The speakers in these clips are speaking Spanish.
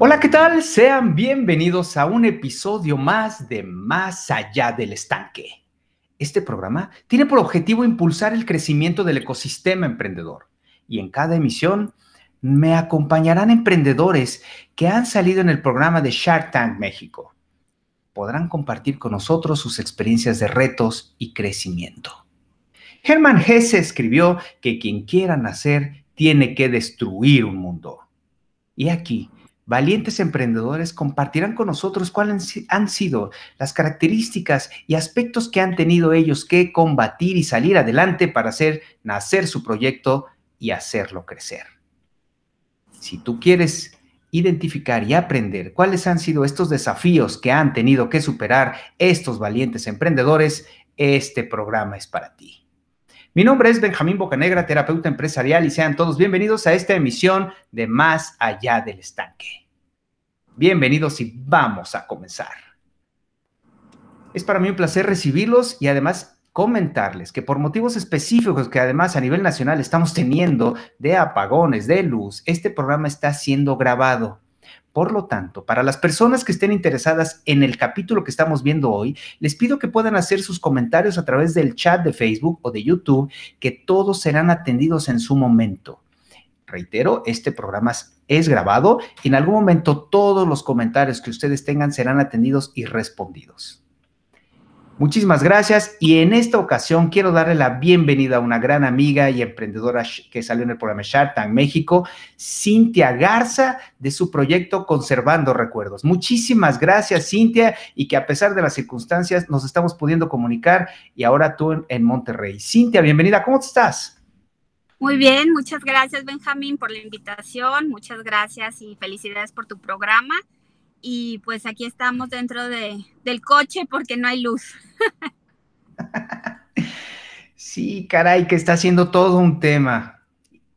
Hola, ¿qué tal? Sean bienvenidos a un episodio más de Más allá del estanque. Este programa tiene por objetivo impulsar el crecimiento del ecosistema emprendedor y en cada emisión me acompañarán emprendedores que han salido en el programa de Shark Tank México. Podrán compartir con nosotros sus experiencias de retos y crecimiento. Hermann Hesse escribió que quien quiera nacer tiene que destruir un mundo. Y aquí Valientes emprendedores compartirán con nosotros cuáles han sido las características y aspectos que han tenido ellos que combatir y salir adelante para hacer nacer su proyecto y hacerlo crecer. Si tú quieres identificar y aprender cuáles han sido estos desafíos que han tenido que superar estos valientes emprendedores, este programa es para ti. Mi nombre es Benjamín Bocanegra, terapeuta empresarial, y sean todos bienvenidos a esta emisión de Más allá del estanque. Bienvenidos y vamos a comenzar. Es para mí un placer recibirlos y además comentarles que por motivos específicos que además a nivel nacional estamos teniendo de apagones de luz, este programa está siendo grabado. Por lo tanto, para las personas que estén interesadas en el capítulo que estamos viendo hoy, les pido que puedan hacer sus comentarios a través del chat de Facebook o de YouTube, que todos serán atendidos en su momento. Reitero, este programa es grabado y en algún momento todos los comentarios que ustedes tengan serán atendidos y respondidos. Muchísimas gracias y en esta ocasión quiero darle la bienvenida a una gran amiga y emprendedora que salió en el programa Shark Tank México, Cintia Garza, de su proyecto Conservando Recuerdos. Muchísimas gracias, Cintia, y que a pesar de las circunstancias nos estamos pudiendo comunicar y ahora tú en, Monterrey. Cintia, bienvenida, ¿cómo estás? Muy bien, muchas gracias Benjamín por la invitación, muchas gracias y felicidades por tu programa. Y pues aquí estamos dentro de, del coche porque no hay luz. sí, caray, que está haciendo todo un tema.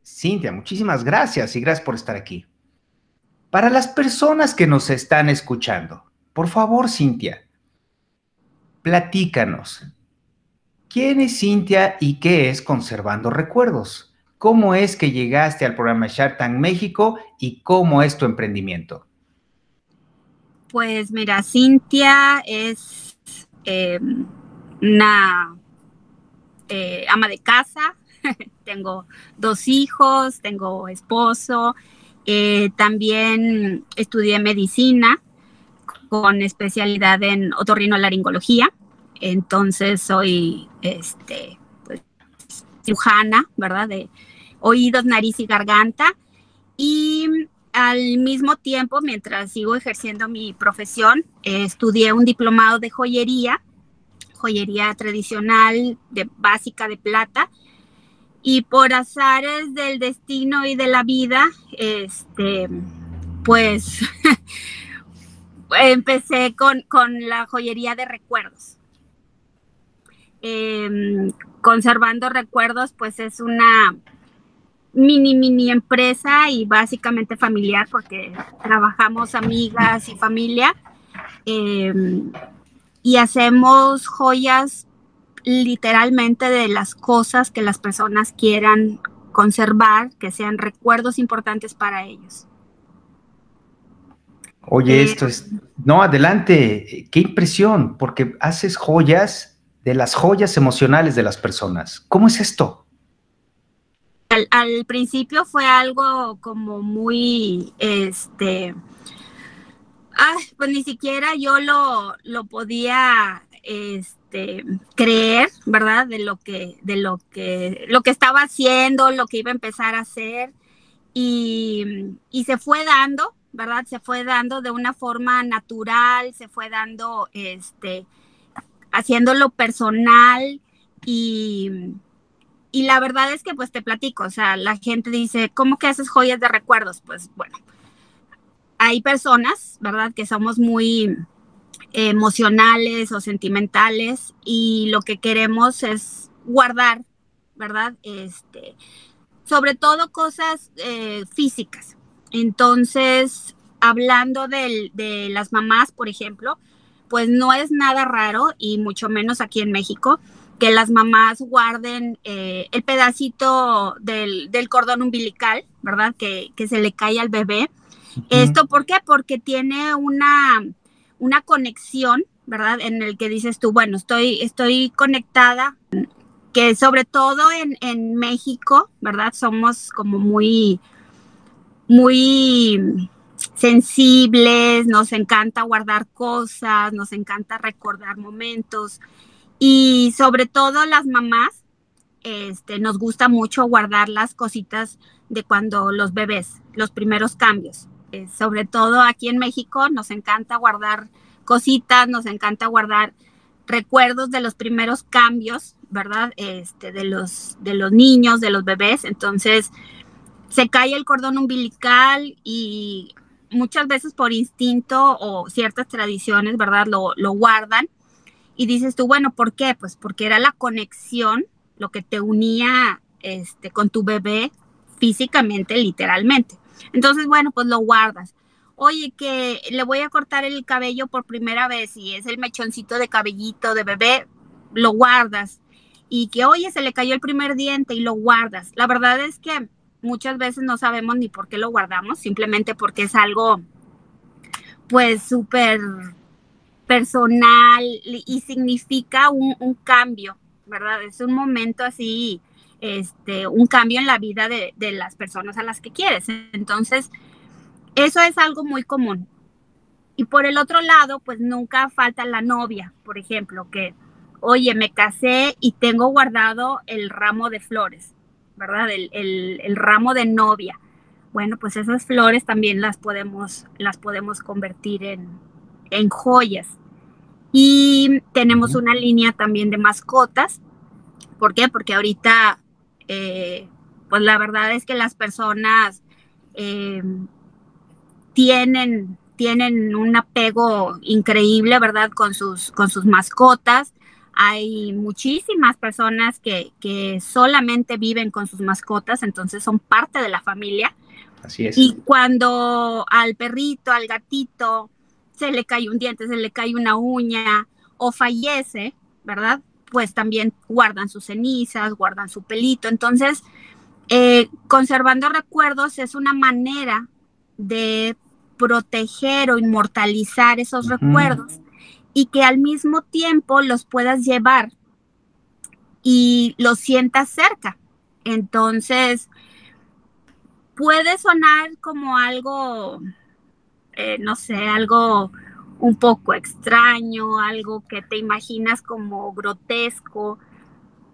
Cintia, muchísimas gracias y gracias por estar aquí. Para las personas que nos están escuchando, por favor, Cintia, platícanos. ¿Quién es Cintia y qué es Conservando Recuerdos? ¿Cómo es que llegaste al programa Shark Tank México y cómo es tu emprendimiento? Pues mira, Cintia es em, una eh, ama de casa, tengo dos hijos, tengo esposo, eh, también estudié medicina con especialidad en otorrinolaringología, entonces soy este, cirujana, ¿verdad? De, oídos, nariz y garganta. Y al mismo tiempo, mientras sigo ejerciendo mi profesión, estudié un diplomado de joyería, joyería tradicional de básica de plata. Y por azares del destino y de la vida, este, pues empecé con, la joyería de recuerdos. Em, conservando recuerdos, pues es una mini, mini empresa y básicamente familiar porque trabajamos amigas y familia em, y hacemos joyas literalmente de las cosas que las personas quieran conservar, que sean recuerdos importantes para ellos. Oye, eh, esto es, no, adelante, qué impresión, porque haces joyas de las joyas emocionales de las personas. ¿Cómo es esto? al, principio fue algo como muy, este, pues ni siquiera yo lo, lo podía, este, creer, ¿verdad? De lo que, de lo que, lo que estaba haciendo, lo que iba a empezar a hacer y, y se fue dando, ¿verdad? Se fue dando de una forma natural, se fue dando, este, haciéndolo personal y y la verdad es que pues te platico, o sea, la gente dice, ¿cómo que haces joyas de recuerdos? Pues bueno, hay personas, ¿verdad? Que somos muy emocionales o sentimentales y lo que queremos es guardar, ¿verdad? Este, sobre todo cosas eh, físicas. Entonces, hablando de, de las mamás, por ejemplo, pues no es nada raro y mucho menos aquí en México que las mamás guarden eh, el pedacito del, cordón umbilical, ¿verdad? Que, se le cae al bebé. ¿Esto por qué? Porque tiene una, una conexión, ¿verdad? En el que dices tú, bueno, estoy, estoy conectada, que sobre todo en, en México, ¿verdad? Somos como muy, muy sensibles, nos encanta guardar cosas, nos encanta recordar momentos y sobre todo las mamás, este, nos gusta mucho guardar las cositas de cuando los bebés, los primeros cambios. Eh, sobre todo aquí en México nos encanta guardar cositas, nos encanta guardar recuerdos de los primeros cambios, ¿verdad? Este, de los, de los niños, de los bebés. Entonces, se cae el cordón umbilical y muchas veces por instinto o ciertas tradiciones, ¿verdad? Lo, lo guardan. Y dices tú, bueno, ¿por qué? Pues porque era la conexión, lo que te unía este, con tu bebé físicamente, literalmente. Entonces, bueno, pues lo guardas. Oye, que le voy a cortar el cabello por primera vez y es el mechoncito de cabellito de bebé, lo guardas. Y que, oye, se le cayó el primer diente y lo guardas. La verdad es que muchas veces no sabemos ni por qué lo guardamos, simplemente porque es algo, pues, súper personal y significa un, cambio, ¿verdad? Es un momento así, este, un cambio en la vida de, de las personas a las que quieres. Entonces, eso es algo muy común. Y por el otro lado, pues nunca falta la novia, por ejemplo, que, oye, me casé y tengo guardado el ramo de flores. ¿Verdad? El, ramo de novia. Bueno, pues esas flores también las podemos, las podemos convertir en, joyas. Y tenemos una línea también de mascotas. ¿Por qué? Porque ahorita, eh, pues la verdad es que las personas eh, tienen, tienen un apego increíble, ¿verdad? Con sus, con sus mascotas. Hay muchísimas personas que, solamente viven con sus mascotas, entonces son parte de la familia. Así es. Y cuando al perrito, al gatito, se le cae un diente, se le cae una uña o fallece, ¿verdad? Pues también guardan sus cenizas, guardan su pelito. Entonces, eh, conservando recuerdos es una manera de proteger o inmortalizar esos recuerdos y que al mismo tiempo los puedas llevar y los sientas cerca. Entonces, puede sonar como algo, eh, no sé, algo un poco extraño, algo que te imaginas como grotesco,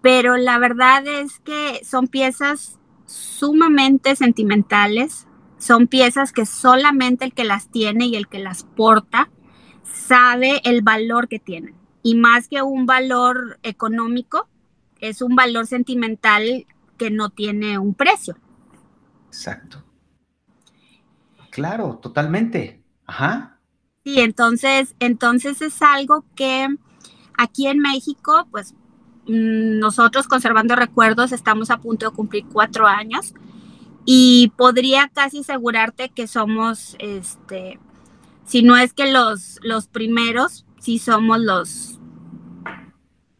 pero la verdad es que son piezas sumamente sentimentales, son piezas que solamente el que las tiene y el que las porta sabe el valor que tienen. Y más que un valor económico, es un valor sentimental que no tiene un precio. Exacto. Claro, totalmente. Ajá. Sí, entonces, entonces es algo que aquí en México, pues mm, nosotros conservando recuerdos estamos a punto de cumplir cuatro años y podría casi asegurarte que somos este si no es que los, los primeros, sí somos los,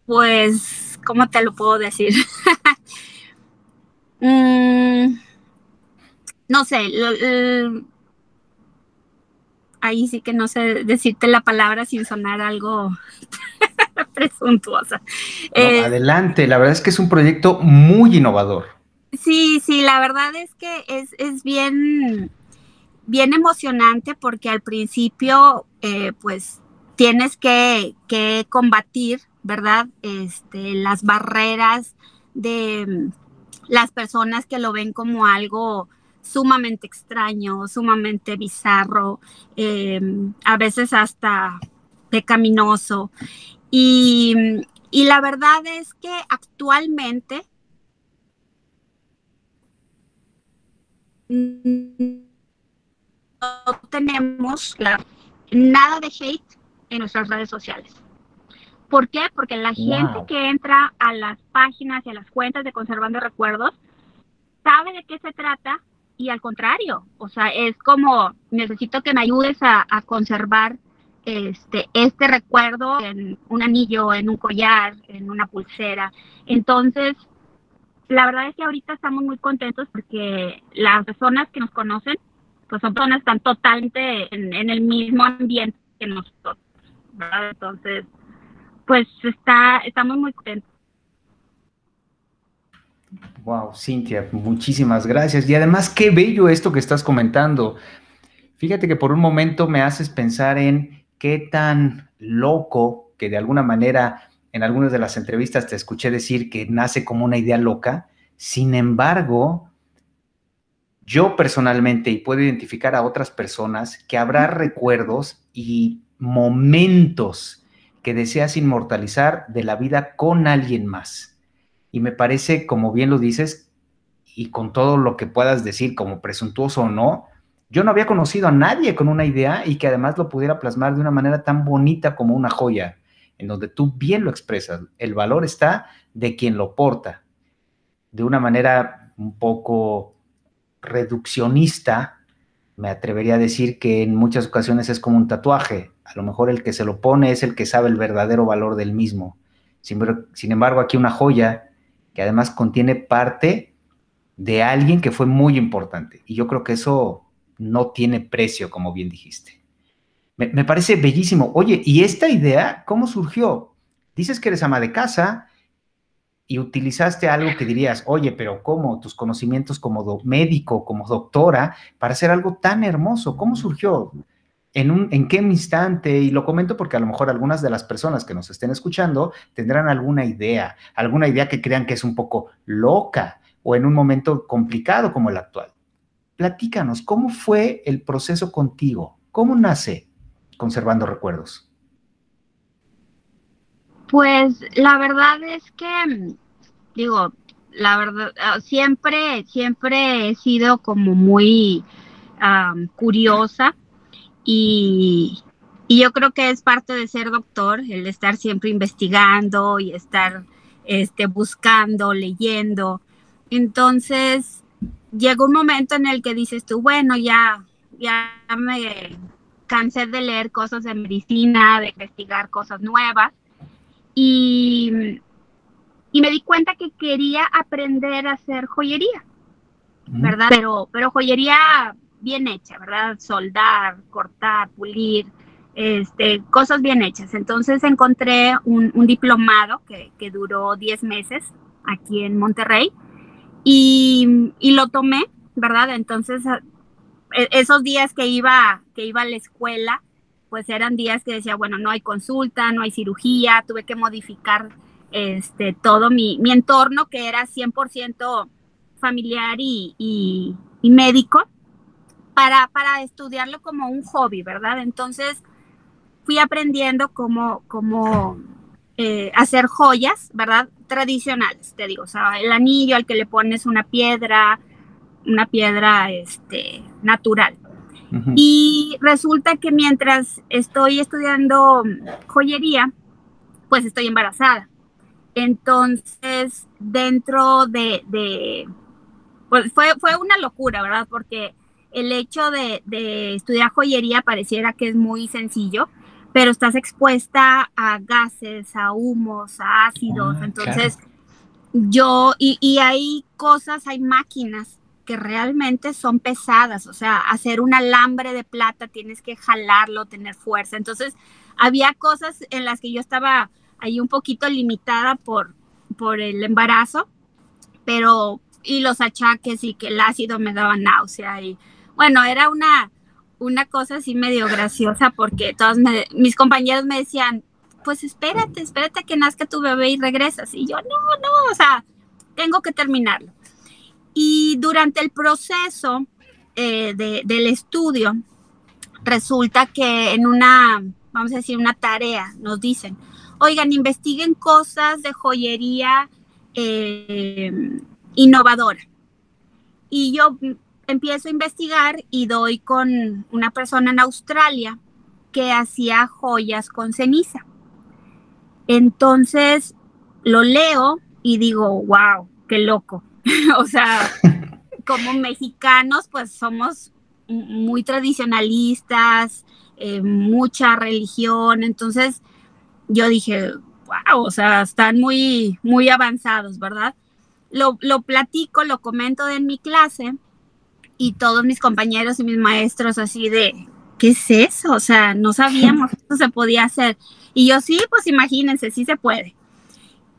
pues, ¿cómo te lo puedo decir? Mm, no sé, ahí sí que no sé decirte la palabra sin sonar algo presuntuosa. Eh, adelante, la verdad es que es un proyecto muy innovador. Sí, sí, la verdad es que es, es bien, bien emocionante porque al principio, eh, pues, tienes que, combatir, ¿verdad? Este, las barreras de mm, las personas que lo ven como algo sumamente extraño, sumamente bizarro, em, a veces hasta pecaminoso. Y, y la verdad es que actualmente no tenemos nada de hate en nuestras redes sociales. ¿Por qué? Porque la gente que entra a las páginas y a las cuentas de Conservando Recuerdos sabe de qué se trata y al contrario, o sea, es como necesito que me ayudes a, conservar este, este recuerdo en un anillo, en un collar, en una pulsera. Entonces, la verdad es que ahorita estamos muy contentos porque las personas que nos conocen pues son personas están totalmente en, el mismo ambiente que nosotros. Entonces, pues está, estamos muy contentos. Wow, Cintia, muchísimas gracias. Y además, qué bello esto que estás comentando. Fíjate que por un momento me haces pensar en qué tan loco que de alguna manera en algunas de las entrevistas te escuché decir que nace como una idea loca. Sin embargo, yo personalmente, y puedo identificar a otras personas, que habrá recuerdos y momentos que deseas inmortalizar de la vida con alguien más. Y me parece, como bien lo dices, y con todo lo que puedas decir, como presuntuoso o no, yo no había conocido a nadie con una idea y que además lo pudiera plasmar de una manera tan bonita como una joya en donde tú bien lo expresas. El valor está de quien lo porta. De una manera un poco reduccionista, me atrevería a decir que en muchas ocasiones es como un tatuaje. A lo mejor el que se lo pone es el que sabe el verdadero valor del mismo. Sin, embargo, aquí una joya que además contiene parte de alguien que fue muy importante. Y yo creo que eso no tiene precio, como bien dijiste. Me, parece bellísimo. Oye, ¿y esta idea cómo surgió? Dices que eres ama de casa y utilizaste algo que dirías, oye, pero ¿cómo? Tus conocimientos como médico, como doctora, para hacer algo tan hermoso. ¿Cómo surgió? ¿En, un, ¿En qué instante? Y lo comento porque a lo mejor algunas de las personas que nos estén escuchando tendrán alguna idea, alguna idea que crean que es un poco loca o en un momento complicado como el actual. Platícanos, ¿cómo fue el proceso contigo? ¿Cómo nace conservando recuerdos? Pues la verdad es que, digo, la verdad, ah, siempre, siempre he sido como muy curiosa y, y, yo creo que es parte de ser doctor, el estar siempre investigando y estar este, buscando, leyendo. Entonces, llega un momento en el que dices tú, bueno, ya, ya me cansé de leer cosas de medicina, de investigar cosas nuevas y, y me di cuenta que quería aprender a hacer joyería, ¿verdad? Pero, pero joyería bien hecha, ¿verdad? Soldar, cortar, pulir, este, cosas bien hechas. Entonces encontré un, diplomado que, que, duró 10 meses aquí en Monterrey y, y, lo tomé, ¿verdad? Entonces e, esos días que iba, que iba a la escuela, pues eran días que decía, bueno, no hay consulta, no hay cirugía, tuve que modificar este, todo mi, entorno, que era 100% familiar y, médico, para, para, estudiarlo como un hobby, ¿verdad? Entonces fui aprendiendo cómo, cómo eh, hacer joyas, ¿verdad? Tradicionales, te digo, o sea, el anillo al que le pones una piedra, una piedra este, natural. Y resulta que mientras estoy estudiando joyería, pues estoy embarazada. Entonces, dentro de, pues fue, fue una locura, ¿verdad? Porque el hecho de, estudiar joyería pareciera que es muy sencillo, pero estás expuesta a gases, a humos, a ácidos. Ah, entonces, yo, y, y hay cosas, hay máquinas que realmente son pesadas, o sea, hacer un alambre de plata tienes que jalarlo, tener fuerza. Entonces, había cosas en las que yo estaba ahí un poquito limitada por, por el embarazo, pero y los achaques y que el ácido me daba náusea y bueno, era una una cosa así medio graciosa porque todos mis compañeros me decían, pues espérate, espérate que nazca tu bebé y regresas. Y yo, no, no, o sea, tengo que terminarlo. Y durante el proceso eh, del estudio, resulta que en una, vamos a decir, una tarea, nos dicen, oigan, investiguen cosas de joyería eh, innovadora. Y yo empiezo a investigar y doy con una persona en Australia que hacía joyas con ceniza. Entonces lo leo y digo, wow, qué loco. o sea, como mexicanos, pues somos muy tradicionalistas, eh, mucha religión, entonces yo dije, wow, o sea, están muy, muy avanzados, ¿verdad? Lo, lo platico, lo comento en mi clase y todos mis compañeros y mis maestros así de, ¿qué es eso? O sea, no sabíamos que esto se podía hacer. Y yo sí, pues imagínense, sí se puede.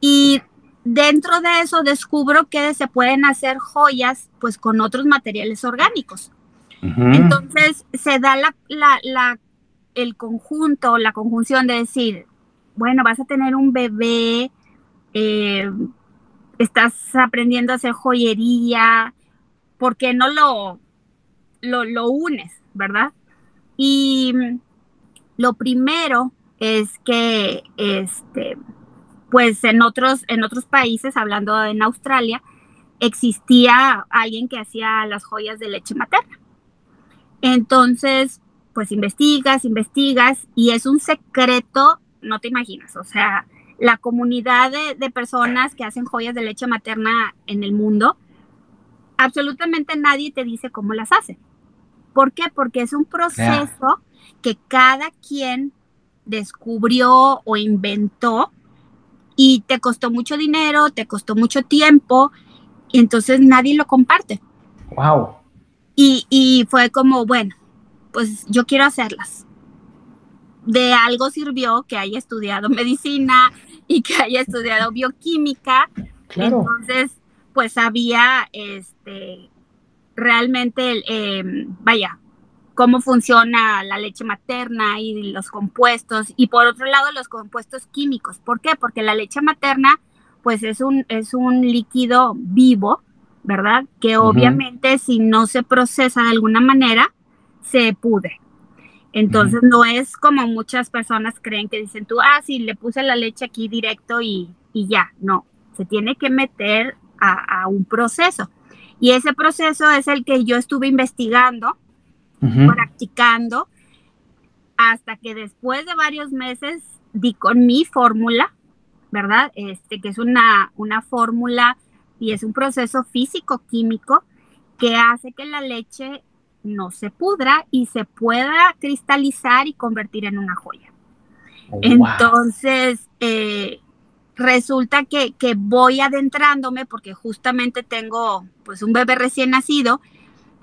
Y dentro de eso descubro que se pueden hacer joyas pues con otros materiales orgánicos. Entonces se da la, la, el conjunto, la conjunción de decir, bueno, vas a tener un bebé, eh, estás aprendiendo a hacer joyería, ¿por qué no lo, lo, lo unes, verdad? Y lo primero es que, este, pues en otros, en otros países, hablando en Australia, existía alguien que hacía las joyas de leche materna. Entonces, pues investigas, investigas y es un secreto, no te imaginas, o sea, la comunidad de, personas que hacen joyas de leche materna en el mundo, absolutamente nadie te dice cómo las hacen. ¿Por qué? Porque es un proceso que cada quien descubrió o inventó y te costó mucho dinero, te costó mucho tiempo y entonces nadie lo comparte. Wow. Y, y fue como, bueno, pues yo quiero hacerlas. De algo sirvió que haya estudiado medicina y que haya estudiado bioquímica. Claro. Entonces, pues había este, realmente, eh, vaya, cómo funciona la leche materna y los compuestos. Y por otro lado, los compuestos químicos. ¿Por qué? Porque la leche materna, pues es un, es un líquido vivo, ¿verdad? Que obviamente si no se procesa de alguna manera, se pude. Entonces no es como muchas personas creen que dicen tú, ah, sí, le puse la leche aquí directo y, ya. No, se tiene que meter a, un proceso. Y ese proceso es el que yo estuve investigando, practicando, hasta que después de varios meses di con mi fórmula, ¿verdad? Este, que es una, una fórmula y es un proceso físico-químico que hace que la leche no se pudra y se pueda cristalizar y convertir en una joya. Oh, Entonces, eh, resulta que, voy adentrándome porque justamente tengo pues un bebé recién nacido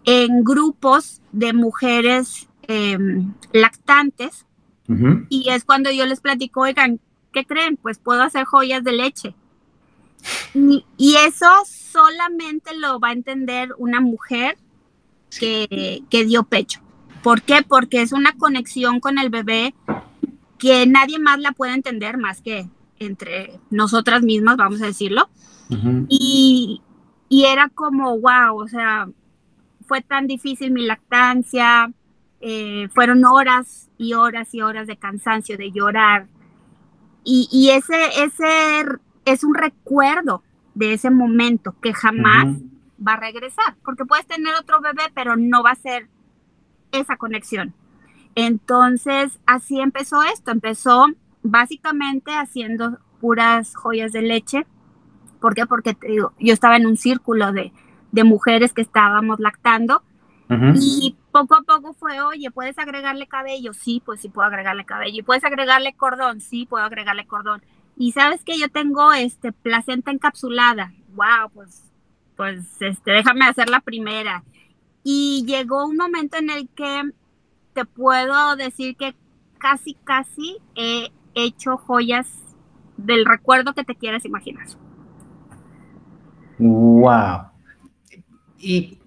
en grupos de mujeres em, lactantes y es cuando yo les platico, oigan, ¿qué creen? Pues puedo hacer joyas de leche. y eso solamente lo va a entender una mujer que, dio pecho. ¿Por qué? Porque es una conexión con el bebé que nadie más la puede entender más que entre nosotras mismas, vamos a decirlo. y, era como, wow, o sea, fue tan difícil mi lactancia, eh, fueron horas y horas y horas de cansancio, de llorar. Y, ese, ese es un recuerdo de ese momento que jamás va a regresar, porque puedes tener otro bebé, pero no va a ser esa conexión. Entonces, así empezó esto, empezó básicamente haciendo puras joyas de leche. ¿Por qué? Porque yo estaba en un círculo de, mujeres que estábamos lactando y poco a poco fue, oye, ¿puedes agregarle cabello? Sí, pues sí puedo agregarle cabello. ¿Y puedes agregarle cordón? Sí, puedo agregarle cordón. Y sabes que yo tengo este placenta encapsulada. Wow, pues pues este, déjame hacer la primera. Y llegó un momento en el que te puedo decir que casi, casi he hecho joyas del recuerdo que te quieras imaginar. Wow. Y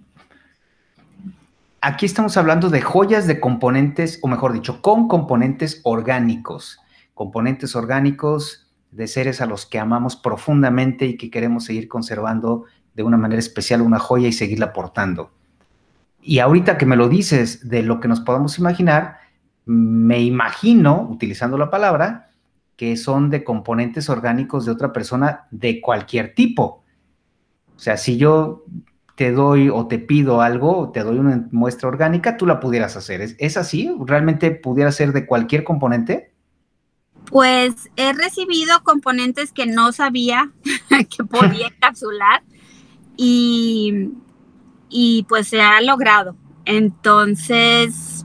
aquí estamos hablando de joyas de componentes, o mejor dicho, con componentes orgánicos. Componentes orgánicos de seres a los que amamos profundamente y que queremos seguir conservando de una manera especial una joya y seguirla portando. Y ahorita que me lo dices de lo que nos podamos imaginar, me imagino, utilizando la palabra, que son de componentes orgánicos de otra persona de cualquier tipo. O sea, si yo te doy o te pido algo, te doy una muestra orgánica, tú la pudieras hacer. ¿Es, ¿Es, así? ¿Realmente pudiera ser de cualquier componente? Pues he recibido componentes que no sabía que podía encapsular y, pues se ha logrado. Entonces,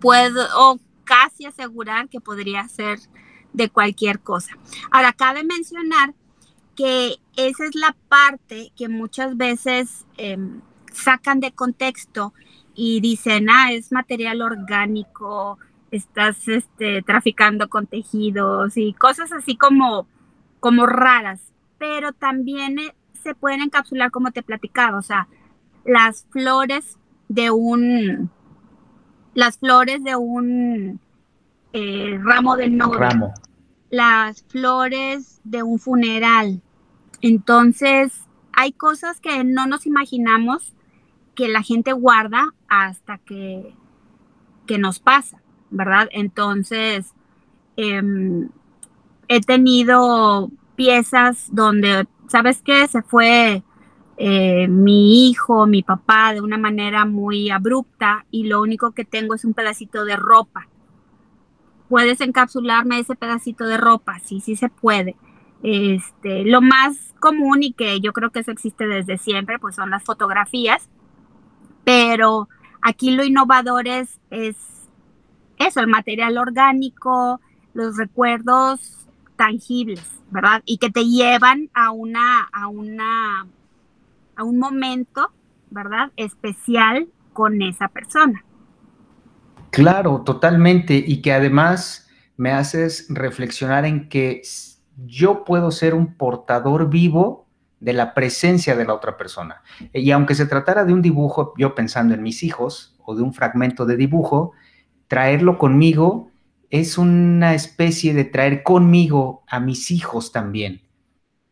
puedo casi asegurar que podría ser de cualquier cosa. Ahora, cabe mencionar que esa es la parte que muchas veces em, sacan de contexto y dicen, ah, es material orgánico, estás este, traficando con tejidos y cosas así como, como raras, pero también eh, se pueden encapsular como te platicaba, o sea, las flores de un, las flores de un eh, ramo de novia, las flores de un funeral. Entonces, hay cosas que no nos imaginamos que la gente guarda hasta que, que nos pasa. ¿verdad? Entonces, em, he tenido piezas donde, ¿sabes qué? Se fue eh, mi hijo, mi papá de una manera muy abrupta y lo único que tengo es un pedacito de ropa. ¿Puedes encapsularme ese pedacito de ropa? Sí, sí se puede. Este, lo más común y que yo creo que eso existe desde siempre, pues son las fotografías, pero aquí lo innovador es, es eso, el material orgánico, los recuerdos tangibles, ¿verdad? Y que te llevan a una, a una, a un momento, ¿verdad? Especial con esa persona. Claro, totalmente. Y que además me haces reflexionar en que yo puedo ser un portador vivo de la presencia de la otra persona. Y aunque se tratara de un dibujo, yo pensando en mis hijos, o de un fragmento de dibujo, traerlo conmigo es una especie de traer conmigo a mis hijos también.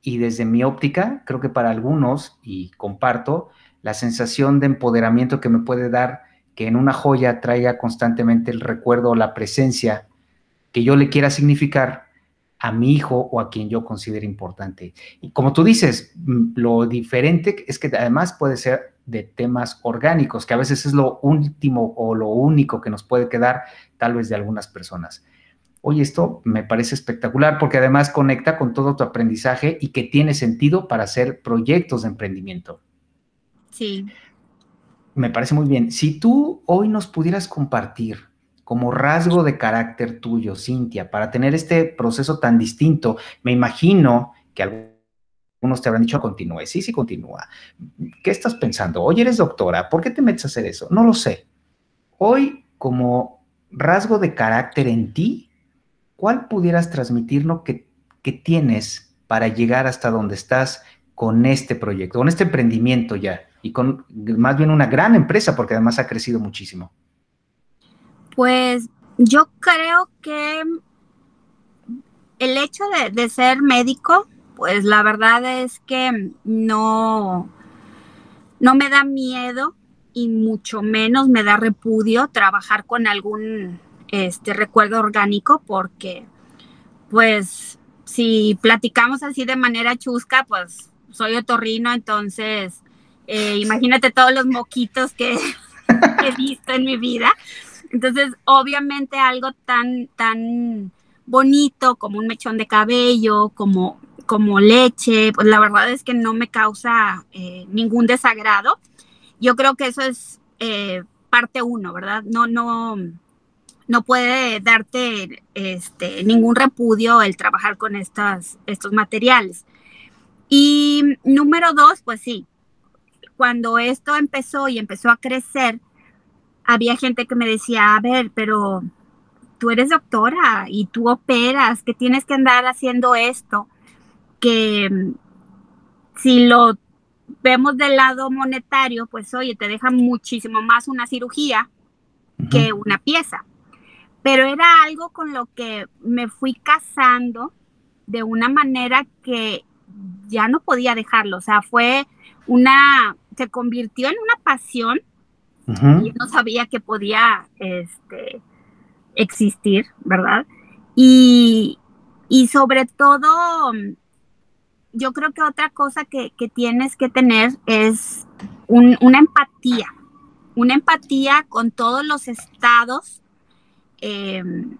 Y desde mi óptica, creo que para algunos, y comparto, la sensación de empoderamiento que me puede dar que en una joya traiga constantemente el recuerdo o la presencia que yo le quiera significar a mi hijo o a quien yo considere importante. Y como tú dices, mm, lo diferente es que además puede ser de temas orgánicos, que a veces es lo último o lo único que nos puede quedar tal vez de algunas personas. Oye, esto me parece espectacular porque además conecta con todo tu aprendizaje y que tiene sentido para hacer proyectos de emprendimiento. Sí. Me parece muy bien. Si tú hoy nos pudieras compartir como rasgo de carácter tuyo, Cintia, para tener este proceso tan distinto, me imagino que algún unos te habrán dicho, continúe. Sí, sí, continúa. ¿Qué estás pensando? Hoy eres doctora. ¿Por qué te metes a hacer eso? No lo sé. Hoy, como rasgo de carácter en ti, ¿cuál pudieras transmitirnos que, que tienes para llegar hasta donde estás con este proyecto, con este emprendimiento ya? Y con más bien una gran empresa, porque además ha crecido muchísimo. Pues yo creo que el hecho de, de ser médico pues la verdad es que no, no me da miedo y mucho menos me da repudio trabajar con algún este recuerdo orgánico porque pues si platicamos así de manera chusca, pues soy otorrino, entonces eh, imagínate todos los moquitos que, que, he visto en mi vida. Entonces, obviamente algo tan, tan bonito como un mechón de cabello, como como leche, pues la verdad es que no me causa eh, ningún desagrado. Yo creo que eso es eh, parte uno, ¿verdad? No, no, no puede darte este, ningún repudio el trabajar con estas, estos materiales. Y número dos, pues sí, cuando esto empezó y empezó a crecer, había gente que me decía, a ver, pero tú eres doctora y tú operas, que tienes que andar haciendo esto que mm, si lo vemos del lado monetario, pues oye, te deja muchísimo más una cirugía que una pieza. Pero era algo con lo que me fui casando de una manera que ya no podía dejarlo. O sea, fue una, se convirtió en una pasión y no sabía que podía este, existir, ¿verdad? Y, y sobre todo yo creo que otra cosa que, tienes que tener es una empatía, una empatía con todos los estados em,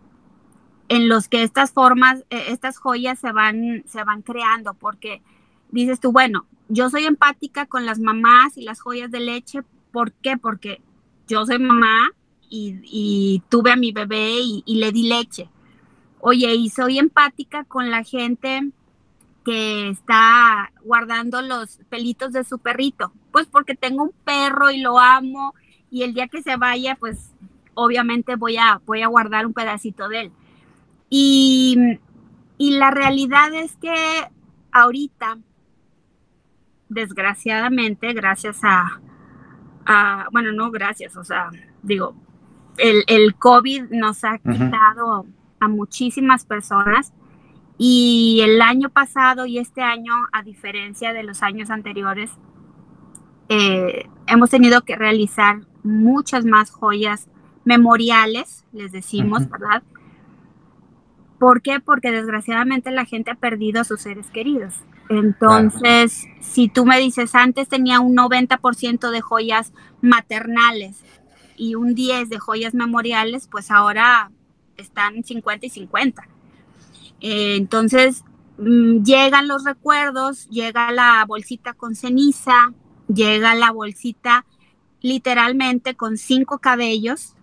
en los que estas formas, e, estas joyas se van, se van creando, porque dices tú, bueno, yo soy empática con las mamás y las joyas de leche, ¿por qué? Porque yo soy mamá y, tuve a mi bebé y, le di leche. Oye, y soy empática con la gente que está guardando los pelitos de su perrito, pues porque tengo un perro y lo amo y el día que se vaya, pues obviamente voy a, voy a guardar un pedacito de él. Y, y la realidad es que ahorita, desgraciadamente, gracias a, bueno, no gracias, o sea, digo, el, el COVID nos ha quitado a muchísimas personas y el año pasado y este año, a diferencia de los años anteriores, eh, hemos tenido que realizar muchas más joyas memoriales, les decimos, ¿verdad? ¿Por qué? Porque desgraciadamente la gente ha perdido a sus seres queridos. Entonces, si tú me dices, antes tenía un 90% de joyas maternales y un 10% de joyas memoriales, pues ahora están 50 y 50. Eh, entonces, mm, llegan los recuerdos, llega la bolsita con ceniza, llega la bolsita literalmente con cinco cabellos,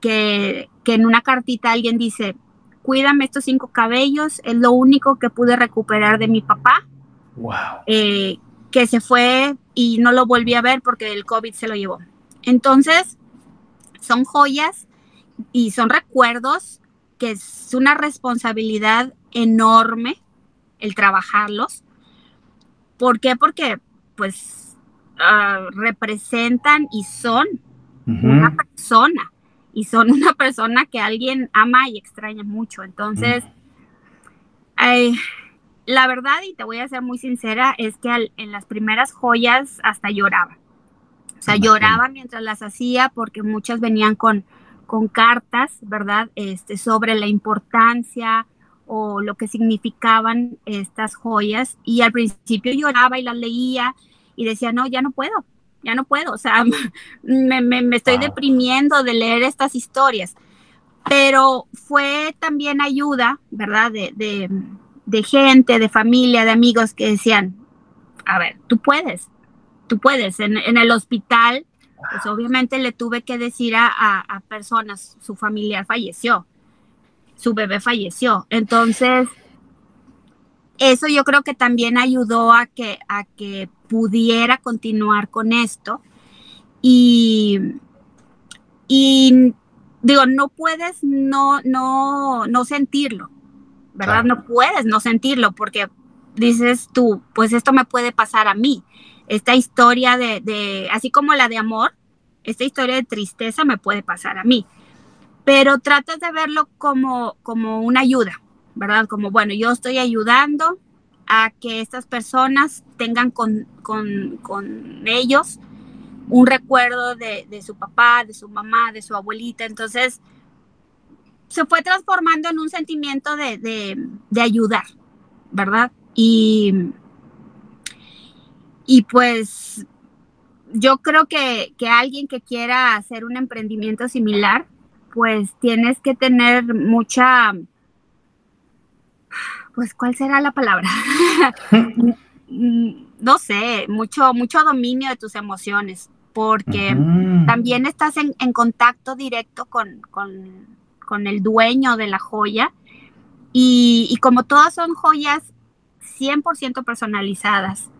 que, que en una cartita alguien dice, cuídame estos cinco cabellos, es lo único que pude recuperar de mi papá. Wow. Eh, que se fue y no lo volví a ver porque el COVID se lo llevó. Entonces, son joyas y son recuerdos que es una responsabilidad enorme el trabajarlos. ¿Por qué? Porque pues ah, representan y son una persona y son una persona que alguien ama y extraña mucho. Entonces, la verdad, y te voy a ser muy sincera, es que en las primeras joyas hasta lloraba. O sea, lloraba mientras las hacía porque muchas venían con, con cartas, ¿verdad? Este, sobre la importancia o lo que significaban estas joyas. Y al principio lloraba y las leía y decía, no, ya no puedo, ya no puedo, o sea, me, estoy deprimiendo de leer estas historias. Pero fue también ayuda, ¿verdad? De, gente, de familia, de amigos que decían, a ver, tú puedes, tú puedes. En, el hospital, pues obviamente le tuve que decir a, a personas, su familiar falleció, su bebé falleció. Entonces, eso yo creo que también ayudó a que, a que pudiera continuar con esto. Y, y digo, no puedes no, no, no sentirlo, ¿verdad? No puedes no sentirlo porque dices tú, pues esto me puede pasar a mí. Esta historia de, de, así como la de amor, esta historia de tristeza me puede pasar a mí. Pero tratas de verlo como, como una ayuda, ¿verdad? Como, bueno, yo estoy ayudando a que estas personas tengan con, ellos un recuerdo de, su papá, de su mamá, de su abuelita. Entonces, se fue transformando en un sentimiento de, ayudar, ¿verdad? Y, y pues yo creo que, que, alguien que quiera hacer un emprendimiento similar, pues tienes que tener mucha, pues, ¿cuál será la palabra? no sé, mucho, mucho dominio de tus emociones, porque también estás en, contacto directo con, el dueño de la joya. Y, como todas son joyas 100% personalizadas,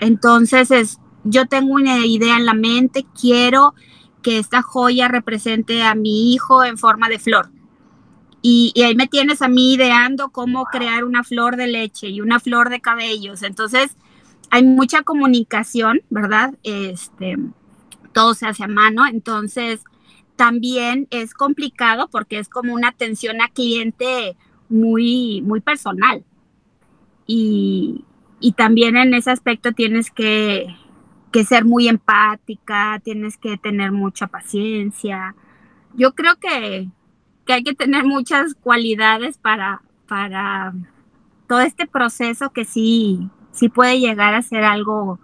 entonces es, yo tengo una idea en la mente, quiero que esta joya represente a mi hijo en forma de flor. Y, ahí me tienes a mí ideando cómo crear una flor de leche y una flor de cabellos. Entonces, hay mucha comunicación, ¿verdad? Este, todo se hace a mano. Entonces, también es complicado porque es como una atención a cliente muy, muy personal. Y, y también en ese aspecto tienes que, que ser muy empática, tienes que tener mucha paciencia. Yo creo que, que hay que tener muchas cualidades para, para todo este proceso que sí, sí puede llegar a ser algo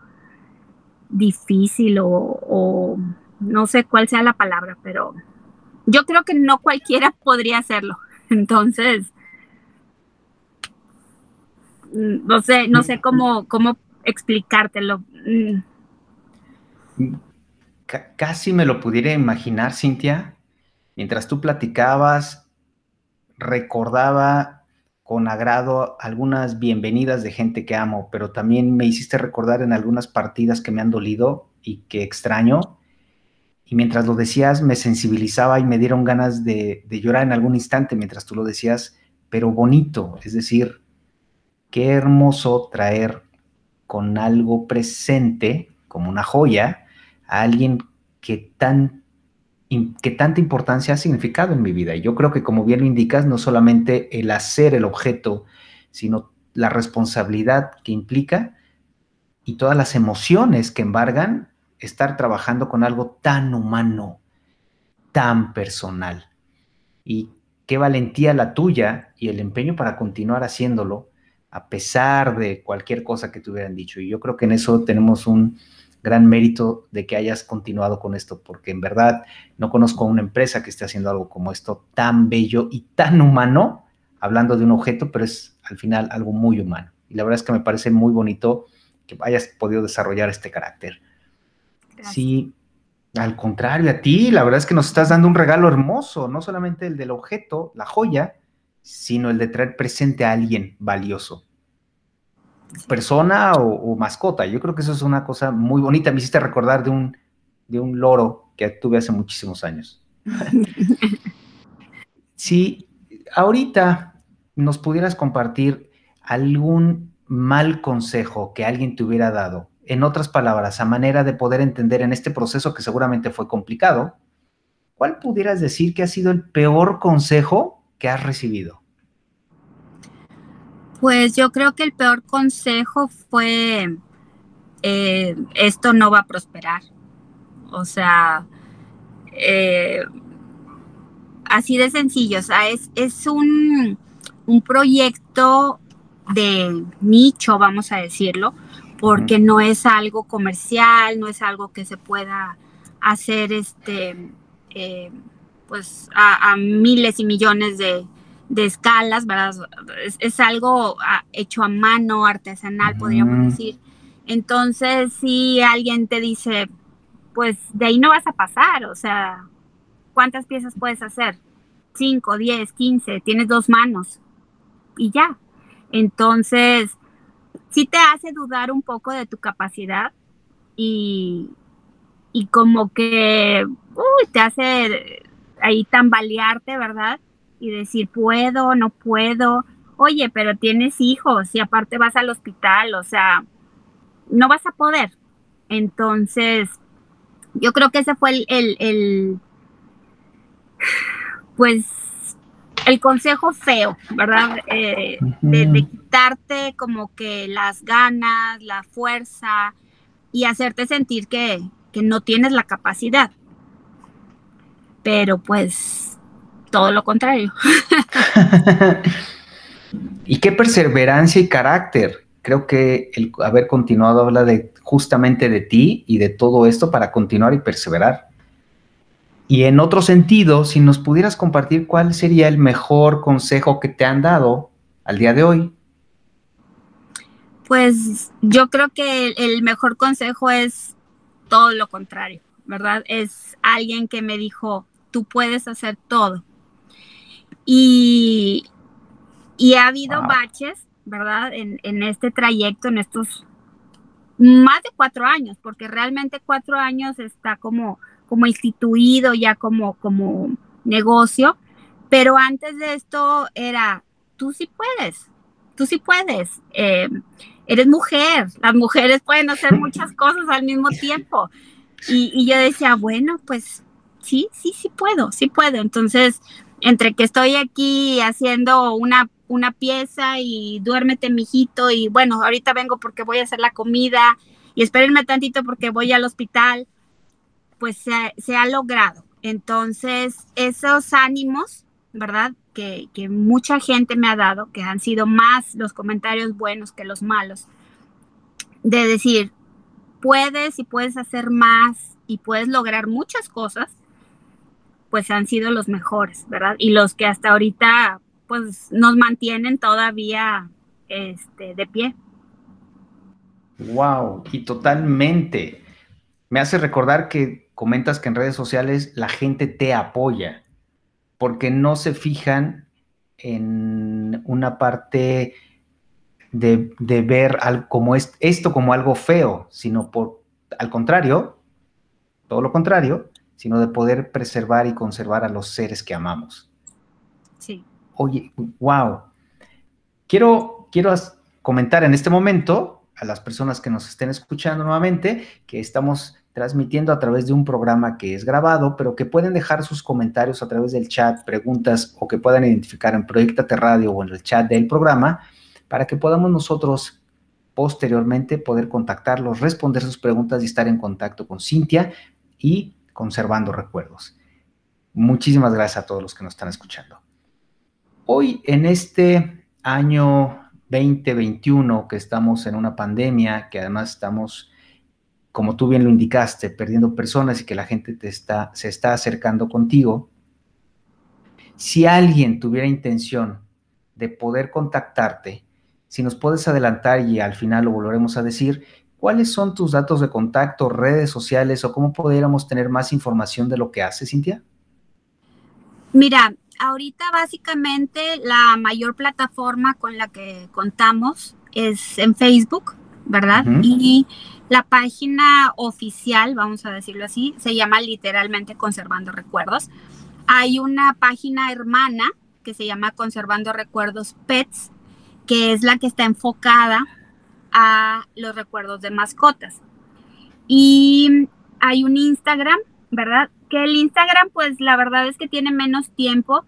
difícil o, no sé cuál sea la palabra, pero yo creo que no cualquiera podría hacerlo. Entonces, mm, no sé, no sé cómo, cómo explicártelo. Mm. casi me lo pudiera imaginar, Cintia, mientras tú platicabas, recordaba con agrado algunas bienvenidas de gente que amo, pero también me hiciste recordar en algunas partidas que me han dolido y que extraño. Y mientras lo decías, me sensibilizaba y me dieron ganas de, de llorar en algún instante mientras tú lo decías, pero bonito. Es decir, qué hermoso traer con algo presente, como una joya, a alguien que tan que tanta importancia ha significado en mi vida. Y yo creo que, como bien lo indicas, no solamente el hacer el objeto, sino la responsabilidad que implica y todas las emociones que embargan estar trabajando con algo tan humano, tan personal. Y qué valentía la tuya y el empeño para continuar haciéndolo a pesar de cualquier cosa que te hubieran dicho. Y yo creo que en eso tenemos un, gran mérito de que hayas continuado con esto, porque en verdad no conozco a una empresa que esté haciendo algo como esto tan bello y tan humano, hablando de un objeto, pero es al final algo muy humano. Y la verdad es que me parece muy bonito que hayas podido desarrollar este carácter. Sí, al contrario, a ti, la verdad es que nos estás dando un regalo hermoso, no solamente el del objeto, la joya, sino el de traer presente a alguien valioso persona o, mascota. Yo creo que eso es una cosa muy bonita. Me hiciste recordar de un, de un loro que tuve hace muchísimos años. si ahorita nos pudieras compartir algún mal consejo que alguien te hubiera dado, en otras palabras, a manera de poder entender en este proceso que seguramente fue complicado, ¿cuál pudieras decir que ha sido el peor consejo que has recibido? Pues yo creo que el peor consejo fue, eh, esto no va a prosperar. O sea, eh, así de sencillo, o sea, es, es un, un, proyecto de nicho, vamos a decirlo, porque no es algo comercial, no es algo que se pueda hacer este, eh, pues a, miles y millones de, de escalas, ¿verdad? Es, algo ah, hecho a mano, artesanal, podríamos decir. Entonces, si alguien te dice, pues de ahí no vas a pasar, o sea, ¿cuántas piezas puedes hacer? Cinco, diez, quince, tienes dos manos y ya. Entonces, sí te hace dudar un poco de tu capacidad y, y como que te hace ahí tambalearte, ¿verdad? y decir, puedo, no puedo. Oye, pero tienes hijos y aparte vas al hospital, o sea, no vas a poder. Entonces, yo creo que ese fue el, el, pues, el consejo feo, ¿verdad? Eh, de, quitarte como que las ganas, la fuerza y hacerte sentir que, que no tienes la capacidad. Pero pues todo lo contrario. y qué perseverancia y carácter. Creo que el haber continuado habla de justamente de ti y de todo esto para continuar y perseverar. Y en otro sentido, si nos pudieras compartir cuál sería el mejor consejo que te han dado al día de hoy. Pues yo creo que el mejor consejo es todo lo contrario, ¿verdad? Es alguien que me dijo, tú puedes hacer todo, y, ha habido baches, ¿verdad? En, este trayecto, en estos más de cuatro años, porque realmente cuatro años está como, como instituido ya como, como negocio, pero antes de esto era, tú sí puedes, tú sí puedes, eh, eres mujer, las mujeres pueden hacer muchas cosas al mismo tiempo. Y, y yo decía, bueno, pues sí, sí, sí puedo, sí puedo. Entonces, entre que estoy aquí haciendo una, una pieza y duérmete, mijito, y bueno, ahorita vengo porque voy a hacer la comida y espérenme tantito porque voy al hospital, pues se, ha logrado. Entonces, esos ánimos, ¿verdad? Que, que, mucha gente me ha dado, que han sido más los comentarios buenos que los malos, de decir, puedes y puedes hacer más y puedes lograr muchas cosas pues han sido los mejores, ¿verdad? Y los que hasta ahorita pues nos mantienen todavía este, de pie. Wow, y totalmente. Me hace recordar que comentas que en redes sociales la gente te apoya porque no se fijan en una parte de, ver como esto como algo feo, sino por, al contrario, todo lo contrario, sino de poder preservar y conservar a los seres que amamos. Sí. Oye, wow. Quiero, quiero comentar en este momento a las personas que nos estén escuchando nuevamente que estamos transmitiendo a través de un programa que es grabado, pero que pueden dejar sus comentarios a través del chat, preguntas o que puedan identificar en Proyectate Radio o en el chat del programa para que podamos nosotros posteriormente poder contactarlos, responder sus preguntas y estar en contacto con Cintia y conservando recuerdos. Muchísimas gracias a todos los que nos están escuchando. Hoy en este año 2021 que estamos en una pandemia, que además estamos como tú bien lo indicaste, perdiendo personas y que la gente te está, se está acercando contigo, si alguien tuviera intención de poder contactarte, si nos puedes adelantar y al final lo volveremos a decir, ¿cuáles son tus datos de contacto, redes sociales o cómo pudiéramos tener más información de lo que haces, Cintia? Mira, ahorita básicamente la mayor plataforma con la que contamos es en Facebook, ¿verdad? Y la página oficial, vamos a decirlo así, se llama literalmente Conservando Recuerdos. Hay una página hermana que se llama Conservando Recuerdos Pets, que es la que está enfocada a los recuerdos de mascotas. Y hay un Instagram, ¿verdad? Que el Instagram, pues la verdad es que tiene menos tiempo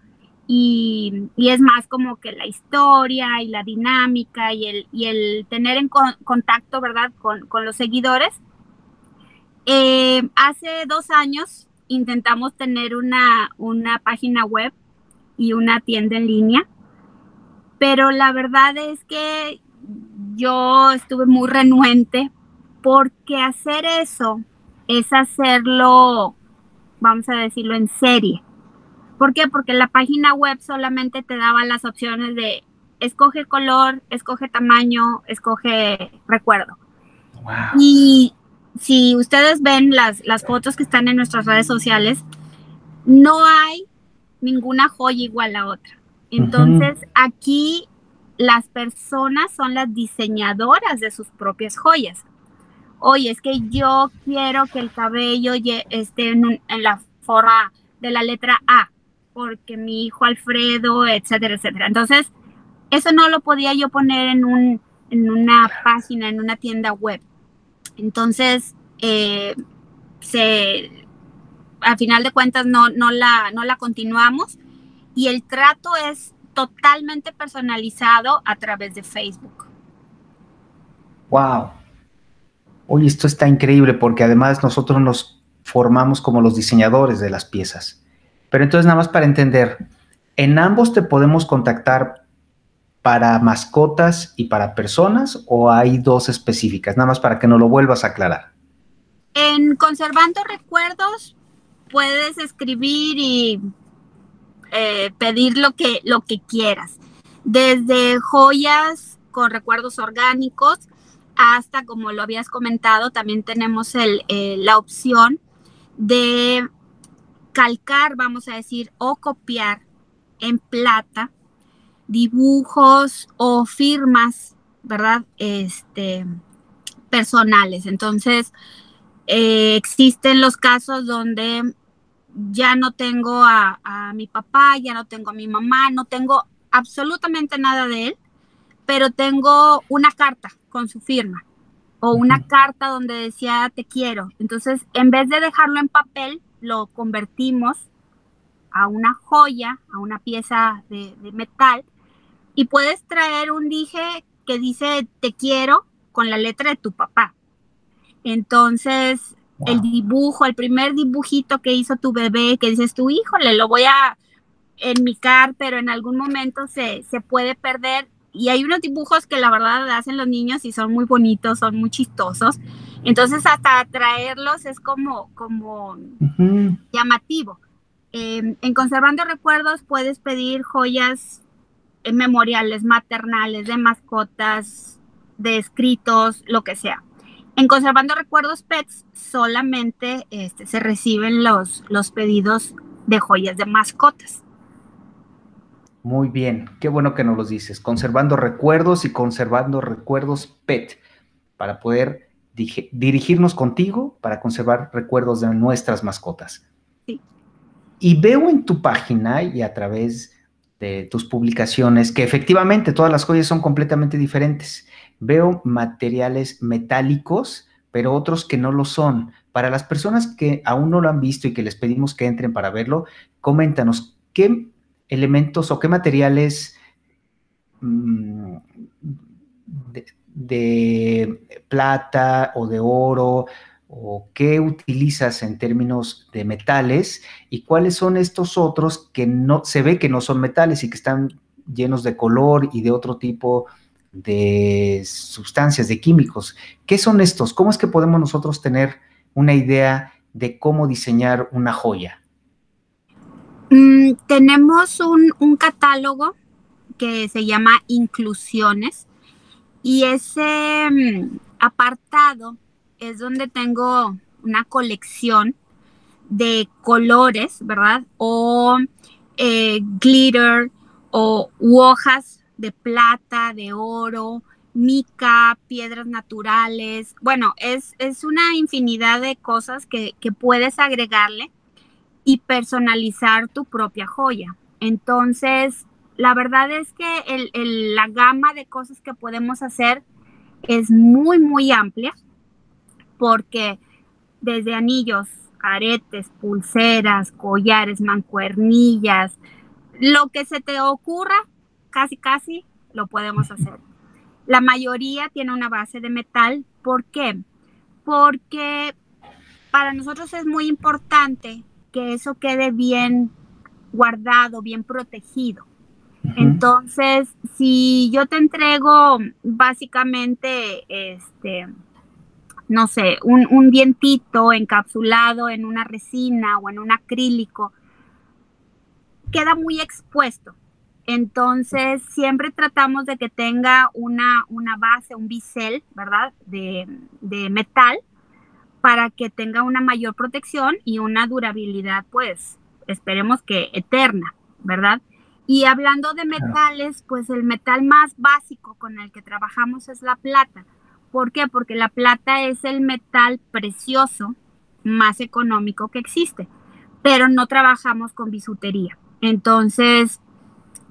y, es más como que la historia y la dinámica y el, y el tener en contacto, ¿verdad?, con, los seguidores. Eh, hace dos años intentamos tener una, una página web y una tienda en línea, pero la verdad es que yo estuve muy renuente porque hacer eso es hacerlo, vamos a decirlo, en serie. ¿Por qué? Porque la página web solamente te daba las opciones de escoge color, escoge tamaño, escoge recuerdo. Y si ustedes ven las, las fotos que están en nuestras redes sociales, no hay ninguna joya igual a otra. Entonces, aquí las personas son las diseñadoras de sus propias joyas. Oye, es que yo quiero que el cabello esté en, en la forma de la letra A porque mi hijo Alfredo, etcétera, etcétera. Entonces, eso no lo podía yo poner en, un, en una página, en una tienda web. Entonces, eh, se, a final de cuentas no, no, la, no la continuamos y el trato es totalmente personalizado a través de Facebook. Wow. Oye, esto está increíble porque además nosotros nos formamos como los diseñadores de las piezas. Pero entonces nada más para entender, ¿en ambos te podemos contactar para mascotas y para personas o hay dos específicas? Nada más para que no lo vuelvas a aclarar. En Conservando Recuerdos puedes escribir y eh, pedir lo que, lo que quieras, desde joyas con recuerdos orgánicos hasta, como lo habías comentado, también tenemos eh, la opción de calcar, vamos a decir, o copiar en plata dibujos o firmas, ¿verdad? Este, personales. Entonces, eh, existen los casos donde ya no tengo a, a, mi papá, ya no tengo a mi mamá, no tengo absolutamente nada de él, pero tengo una carta con su firma o una carta donde decía te quiero. Entonces, en vez de dejarlo en papel, lo convertimos a una joya, a una pieza de, metal, y puedes traer un dije que dice te quiero con la letra de tu papá. Entonces, el dibujo, el primer dibujito que hizo tu bebé, que dices tú, híjole, lo voy a enmicar, pero en algún momento se, se puede perder. Y hay unos dibujos que la verdad hacen los niños y son muy bonitos, son muy chistosos. Entonces, hasta traerlos es como, como llamativo. Em, en Conservando Recuerdos puedes pedir joyas eh, memoriales, maternales, de mascotas, de escritos, lo que sea. En Conservando Recuerdos Pets solamente este, se reciben los, los pedidos de joyas de mascotas. Muy bien, qué bueno que nos los dices. Conservando recuerdos y conservando recuerdos PET para poder dirigirnos contigo para conservar recuerdos de nuestras mascotas. Sí. Y veo en tu página y a través de tus publicaciones que efectivamente todas las joyas son completamente diferentes. Veo materiales metálicos, pero otros que no lo son. Para las personas que aún no lo han visto y que les pedimos que entren para verlo, coméntanos qué elementos o qué materiales mm, de, plata o de oro o qué utilizas en términos de metales y cuáles son estos otros que no se ve que no son metales y que están llenos de color y de otro tipo de sustancias, de químicos. ¿Qué son estos? ¿Cómo es que podemos nosotros tener una idea de cómo diseñar una joya? Mm, tenemos un, un, catálogo que se llama Inclusiones y ese mm, apartado es donde tengo una colección de colores, ¿verdad? O eh, glitter o hojas de plata, de oro, mica, piedras naturales. Bueno, es, es una infinidad de cosas que, que puedes agregarle y personalizar tu propia joya. Entonces, la verdad es que la gama de cosas que podemos hacer es muy, muy amplia porque desde anillos, aretes, pulseras, collares, mancuernillas, lo que se te ocurra, casi, casi lo podemos hacer. La mayoría tiene una base de metal. ¿Por qué? Porque para nosotros es muy importante que eso quede bien guardado, bien protegido. Entonces, si yo te entrego básicamente, este, no sé, un, un, dientito encapsulado en una resina o en un acrílico, queda muy expuesto. Entonces, siempre tratamos de que tenga una, una base, un bisel, ¿verdad? De, de metal para que tenga una mayor protección y una durabilidad, pues, esperemos que eterna, ¿verdad? Y hablando de metales, pues el metal más básico con el que trabajamos es la plata. ¿Por qué? Porque la plata es el metal precioso más económico que existe, pero no trabajamos con bisutería. Entonces,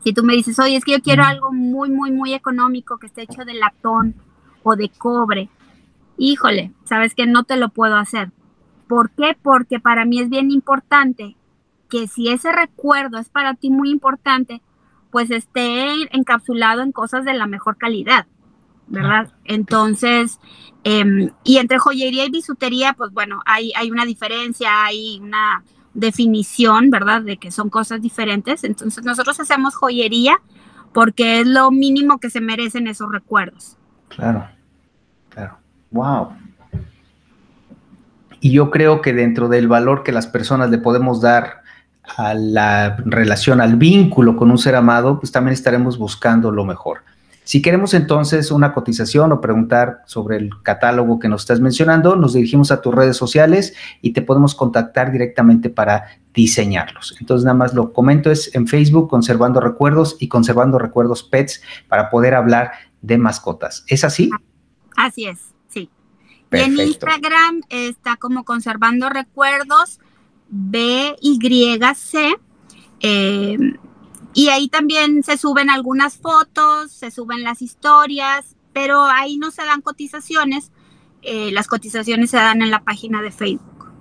si tú me dices, oye, es que yo quiero algo muy, muy, muy económico que esté hecho de latón o de cobre, híjole, sabes que no te lo puedo hacer. ¿Por qué? Porque para mí es bien importante que si ese recuerdo es para ti muy importante, pues esté encapsulado en cosas de la mejor calidad, ¿verdad? Entonces, em, y entre joyería y bisutería, pues bueno, hay, hay una diferencia, hay una definición, ¿verdad? De que son cosas diferentes. Entonces, nosotros hacemos joyería porque es lo mínimo que se merecen esos recuerdos. Claro, claro. Wow. Y yo creo que dentro del valor que las personas le podemos dar a la relación, al vínculo con un ser amado, pues también estaremos buscando lo mejor. Si queremos entonces una cotización o preguntar sobre el catálogo que nos estás mencionando, nos dirigimos a tus redes sociales y te podemos contactar directamente para diseñarlos. Entonces nada más lo comento es en Facebook Conservando Recuerdos y Conservando Recuerdos Pets para poder hablar de mascotas. ¿Es así? Así es. Y en Instagram está como conservando recuerdos BYC. Eh, y ahí también se suben algunas fotos, se suben las historias, pero ahí no se dan cotizaciones. Eh, las cotizaciones se dan en la página de Facebook.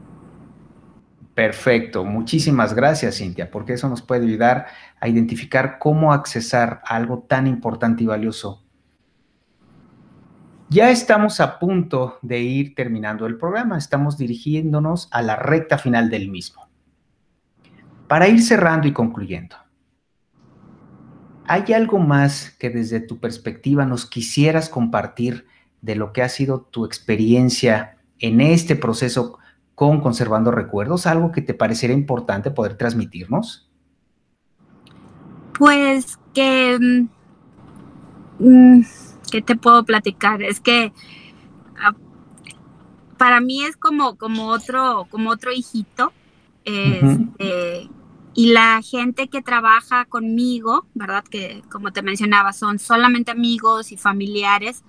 Perfecto, muchísimas gracias Cintia, porque eso nos puede ayudar a identificar cómo accesar a algo tan importante y valioso ya estamos a punto de ir terminando el programa, estamos dirigiéndonos a la recta final del mismo. Para ir cerrando y concluyendo, ¿hay algo más que desde tu perspectiva nos quisieras compartir de lo que ha sido tu experiencia en este proceso con Conservando Recuerdos? ¿Algo que te pareciera importante poder transmitirnos? Pues que... Mm, mm, ¿qué te puedo platicar? Es que ah, para mí es como, como, otro, como otro hijito. Este, y la gente que trabaja conmigo, ¿verdad? Que como te mencionaba, son solamente amigos y familiares,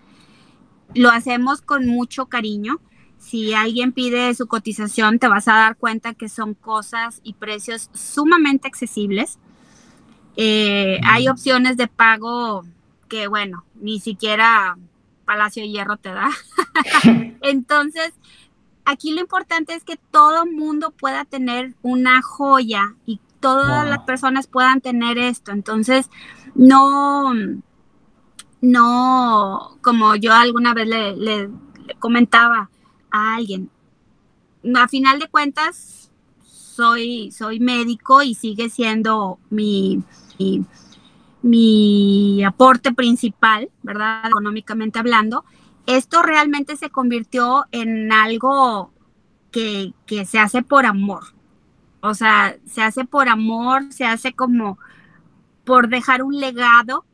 lo hacemos con mucho cariño. Si alguien pide su cotización, te vas a dar cuenta que son cosas y precios sumamente accesibles. Eh, hay opciones de pago que, bueno, ni siquiera Palacio de Hierro te da. Entonces, aquí lo importante es que todo mundo pueda tener una joya y todas las personas puedan tener esto. Entonces, no, no, como yo alguna vez le, comentaba a alguien, a final de cuentas, soy, soy médico y sigue siendo mi, mi, aporte principal, ¿verdad? Económicamente hablando. Esto realmente se convirtió en algo que, que se hace por amor. O sea, se hace por amor, se hace como por dejar un legado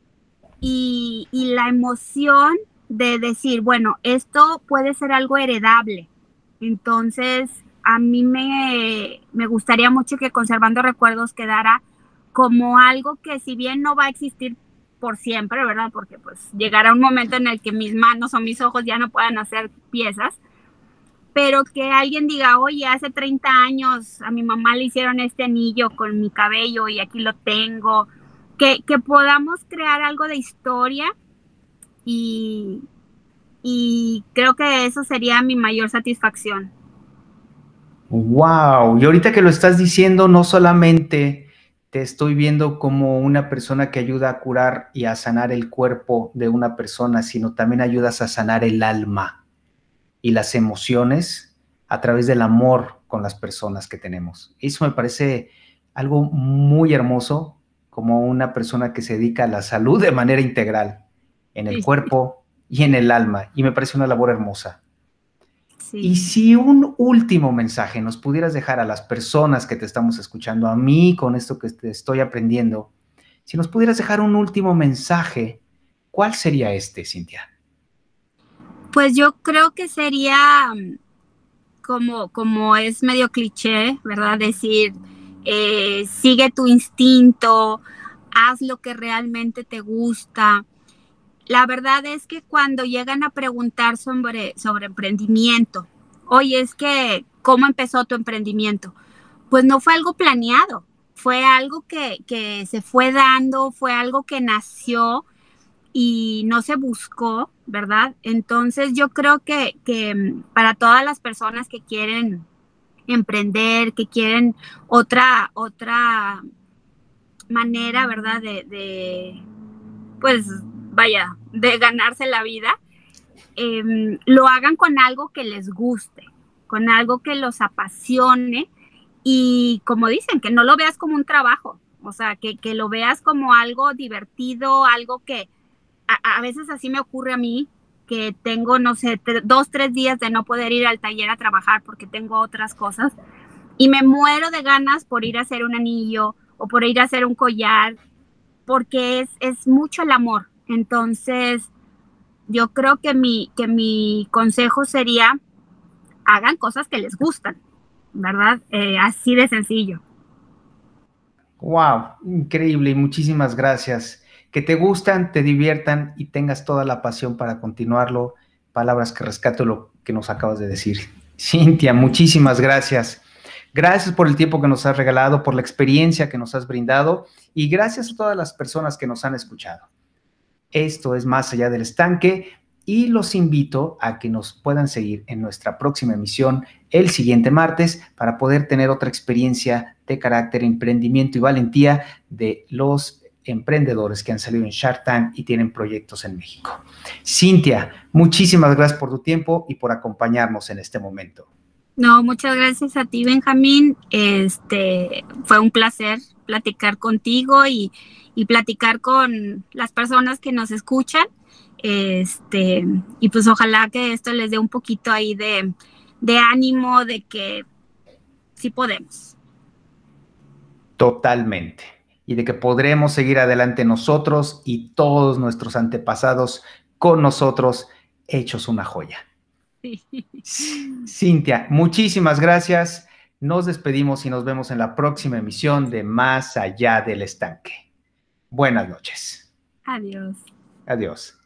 y, la emoción de decir, bueno, esto puede ser algo heredable. Entonces, a mí me, me, gustaría mucho que Conservando Recuerdos quedara como algo que si bien no va a existir por siempre, ¿verdad? Porque pues llegará un momento en el que mis manos o mis ojos ya no puedan hacer piezas, pero que alguien diga, oye, hace 30 años a mi mamá le hicieron este anillo con mi cabello y aquí lo tengo, que, podamos crear algo de historia y, y creo que eso sería mi mayor satisfacción. Wow, y ahorita que lo estás diciendo, no solamente te estoy viendo como una persona que ayuda a curar y a sanar el cuerpo de una persona, sino también ayudas a sanar el alma y las emociones a través del amor con las personas que tenemos. Eso me parece algo muy hermoso como una persona que se dedica a la salud de manera integral, en el cuerpo y en el alma. Y me parece una labor hermosa. Y si un último mensaje nos pudieras dejar a las personas que te estamos escuchando, a mí con esto que te estoy aprendiendo, si nos pudieras dejar un último mensaje, ¿cuál sería este, Cintia? Pues yo creo que sería mm, como, como es medio cliché, ¿verdad? Decir, eh, sigue tu instinto, haz lo que realmente te gusta. La verdad es que cuando llegan a preguntar sobre, sobre emprendimiento, oye, es que, ¿cómo empezó tu emprendimiento? Pues no fue algo planeado, fue algo que, que se fue dando, fue algo que nació y no se buscó, ¿verdad? Entonces yo creo que, que mm, para todas las personas que quieren emprender, que quieren otra, otra manera, ¿verdad? De, pues, vaya, de ganarse la vida, em, lo hagan con algo que les guste, con algo que los apasione y como dicen, que no lo veas como un trabajo, o sea, que, lo veas como algo divertido, algo que a, a veces así me ocurre a mí, que tengo, no sé, dos, tres días de no poder ir al taller a trabajar porque tengo otras cosas y me muero de ganas por ir a hacer un anillo o por ir a hacer un collar porque es, es mucho el amor. Entonces, yo creo que mi, que mi consejo sería, hagan cosas que les gustan, ¿verdad? Eh, así de sencillo. Wow, increíble y muchísimas gracias que te gustan, te diviertan y tengas toda la pasión para continuarlo. Palabras que rescato lo que nos acabas de decir. Cintia, muchísimas gracias. Gracias por el tiempo que nos has regalado, por la experiencia que nos has brindado y gracias a todas las personas que nos han escuchado. Esto es Más allá del estanque y los invito a que nos puedan seguir en nuestra próxima emisión el siguiente martes para poder tener otra experiencia de carácter, emprendimiento y valentía de los emprendedores que han salido en Shark Tank y tienen proyectos en México. Cintia, muchísimas gracias por tu tiempo y por acompañarnos en este momento. No, muchas gracias a ti, Benjamín. Este fue un placer platicar contigo y, platicar con las personas que nos escuchan. Este, y pues ojalá que esto les dé un poquito ahí de, de ánimo de que sí podemos. Totalmente y de que podremos seguir adelante nosotros y todos nuestros antepasados con nosotros hechos una joya. Cintia, muchísimas gracias. Nos despedimos y nos vemos en la próxima emisión de Más allá del estanque. Buenas noches. Adiós. Adiós.